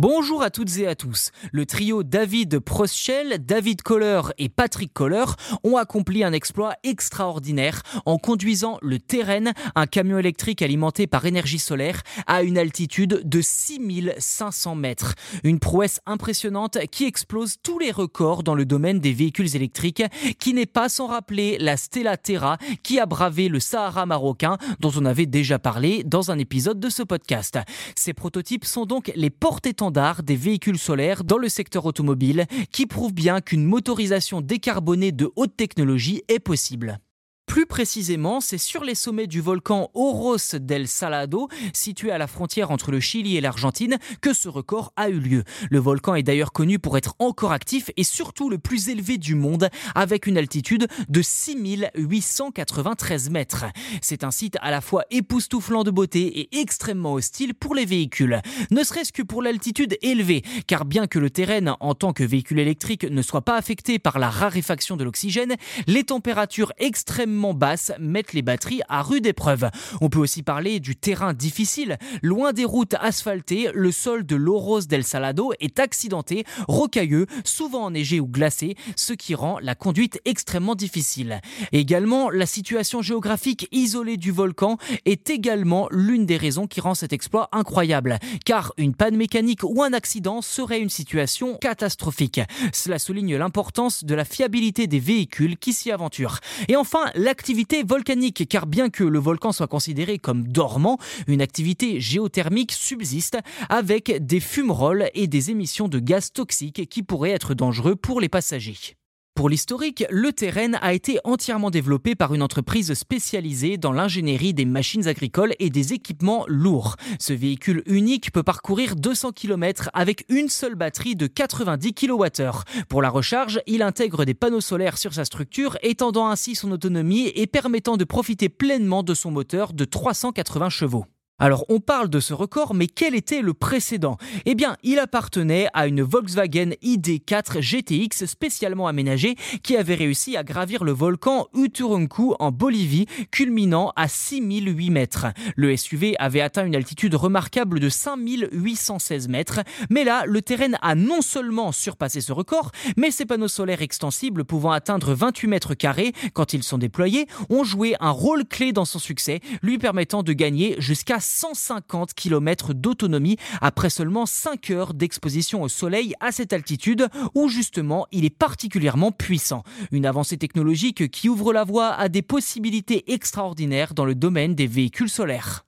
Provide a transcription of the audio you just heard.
Bonjour à toutes et à tous. Le trio David Proschel, David Kohler et Patrick Kohler ont accompli un exploit extraordinaire en conduisant le Terren, un camion électrique alimenté par énergie solaire, à une altitude de 6500 mètres. Une prouesse impressionnante qui explose tous les records dans le domaine des véhicules électriques, qui n'est pas sans rappeler la Stella Terra qui a bravé le Sahara marocain, dont on avait déjà parlé dans un épisode de ce podcast. Ces prototypes sont donc les portes des véhicules solaires dans le secteur automobile qui prouve bien qu'une motorisation décarbonée de haute technologie est possible. Plus précisément, c'est sur les sommets du volcan Oros del Salado, situé à la frontière entre le Chili et l'Argentine, que ce record a eu lieu. Le volcan est d'ailleurs connu pour être encore actif et surtout le plus élevé du monde, avec une altitude de 6893 mètres. C'est un site à la fois époustouflant de beauté et extrêmement hostile pour les véhicules. Ne serait-ce que pour l'altitude élevée, car bien que le terrain en tant que véhicule électrique ne soit pas affecté par la raréfaction de l'oxygène, les températures extrêmement basses mettent les batteries à rude épreuve. On peut aussi parler du terrain difficile. Loin des routes asphaltées, le sol de l'Oros del Salado est accidenté, rocailleux, souvent enneigé ou glacé, ce qui rend la conduite extrêmement difficile. Également, la situation géographique isolée du volcan est également l'une des raisons qui rend cet exploit incroyable, car une panne mécanique ou un accident serait une situation catastrophique. Cela souligne l'importance de la fiabilité des véhicules qui s'y aventurent. Et enfin, l'activité volcanique, car bien que le volcan soit considéré comme dormant, une activité géothermique subsiste avec des fumerolles et des émissions de gaz toxiques qui pourraient être dangereux pour les passagers. Pour l'historique, le Terrain a été entièrement développé par une entreprise spécialisée dans l'ingénierie des machines agricoles et des équipements lourds. Ce véhicule unique peut parcourir 200 km avec une seule batterie de 90 kWh. Pour la recharge, il intègre des panneaux solaires sur sa structure, étendant ainsi son autonomie et permettant de profiter pleinement de son moteur de 380 chevaux. Alors on parle de ce record, mais quel était le précédent? Eh bien, il appartenait à une Volkswagen ID4 GTX spécialement aménagée qui avait réussi à gravir le volcan Uturuncu en Bolivie, culminant à 6008 mètres. Le SUV avait atteint une altitude remarquable de 5816 mètres, mais là, le terrain a non seulement surpassé ce record, mais ses panneaux solaires extensibles pouvant atteindre 28 mètres carrés quand ils sont déployés ont joué un rôle clé dans son succès, lui permettant de gagner jusqu'à 150 km d'autonomie après seulement 5 heures d'exposition au soleil à cette altitude où justement il est particulièrement puissant. Une avancée technologique qui ouvre la voie à des possibilités extraordinaires dans le domaine des véhicules solaires.